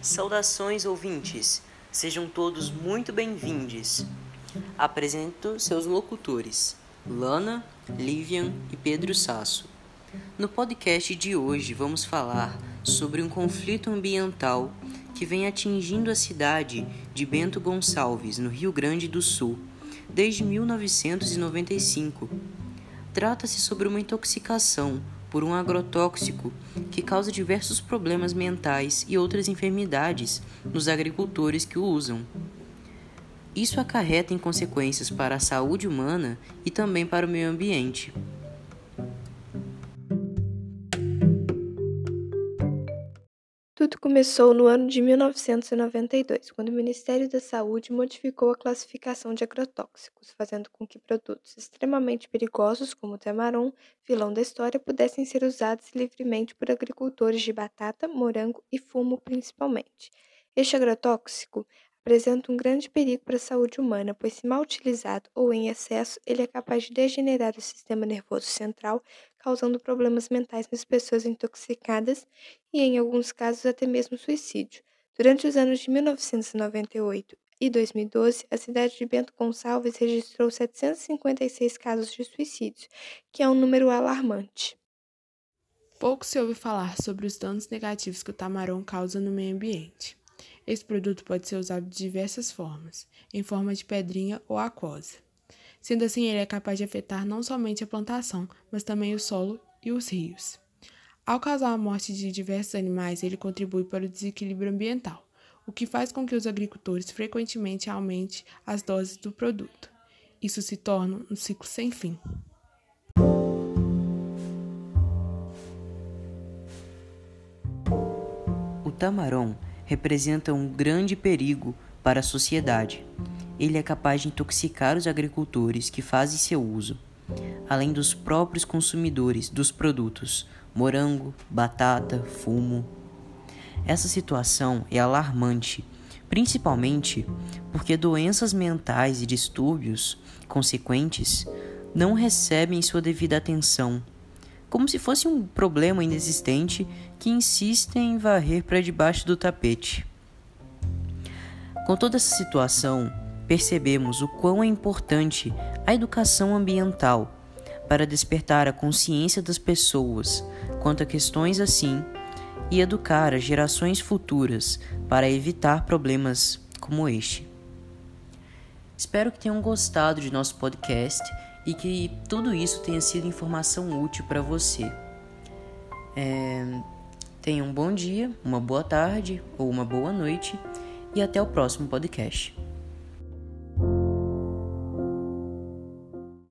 Saudações ouvintes, sejam todos muito bem-vindos. Apresento seus locutores, Lana, Livian e Pedro Sasso. No podcast de hoje vamos falar sobre um conflito ambiental que vem atingindo a cidade de Bento Gonçalves, no Rio Grande do Sul, desde 1995. Trata-se sobre uma intoxicação por um agrotóxico que causa diversos problemas mentais e outras enfermidades nos agricultores que o usam. Isso acarreta em consequências para a saúde humana e também para o meio ambiente. Tudo começou no ano de 1992, quando o Ministério da Saúde modificou a classificação de agrotóxicos, fazendo com que produtos extremamente perigosos, como o tamaron, vilão da história, pudessem ser usados livremente por agricultores de batata, morango e fumo principalmente. Este agrotóxico apresenta um grande perigo para a saúde humana, pois, se mal utilizado ou em excesso, ele é capaz de degenerar o sistema nervoso central, causando problemas mentais nas pessoas intoxicadas e, em alguns casos, até mesmo suicídio. Durante os anos de 1998 e 2012, a cidade de Bento Gonçalves registrou 756 casos de suicídios, que é um número alarmante. Pouco se ouve falar sobre os danos negativos que o tamarão causa no meio ambiente. Esse produto pode ser usado de diversas formas, em forma de pedrinha ou aquosa. Sendo assim, ele é capaz de afetar não somente a plantação, mas também o solo e os rios. Ao causar a morte de diversos animais, ele contribui para o desequilíbrio ambiental, o que faz com que os agricultores frequentemente aumentem as doses do produto. Isso se torna um ciclo sem fim. O tamaron representa um grande perigo para a sociedade. Ele é capaz de intoxicar os agricultores que fazem seu uso, além dos próprios consumidores dos produtos morango, batata, fumo. Essa situação é alarmante, principalmente porque doenças mentais e distúrbios consequentes não recebem sua devida atenção como se fosse um problema inexistente que insistem em varrer para debaixo do tapete. Com toda essa situação, percebemos o quão é importante a educação ambiental para despertar a consciência das pessoas quanto a questões assim e educar as gerações futuras para evitar problemas como este. Espero que tenham gostado de nosso podcast e que tudo isso tenha sido informação útil para você. É, tenha um bom dia, uma boa tarde ou uma boa noite e até o próximo podcast.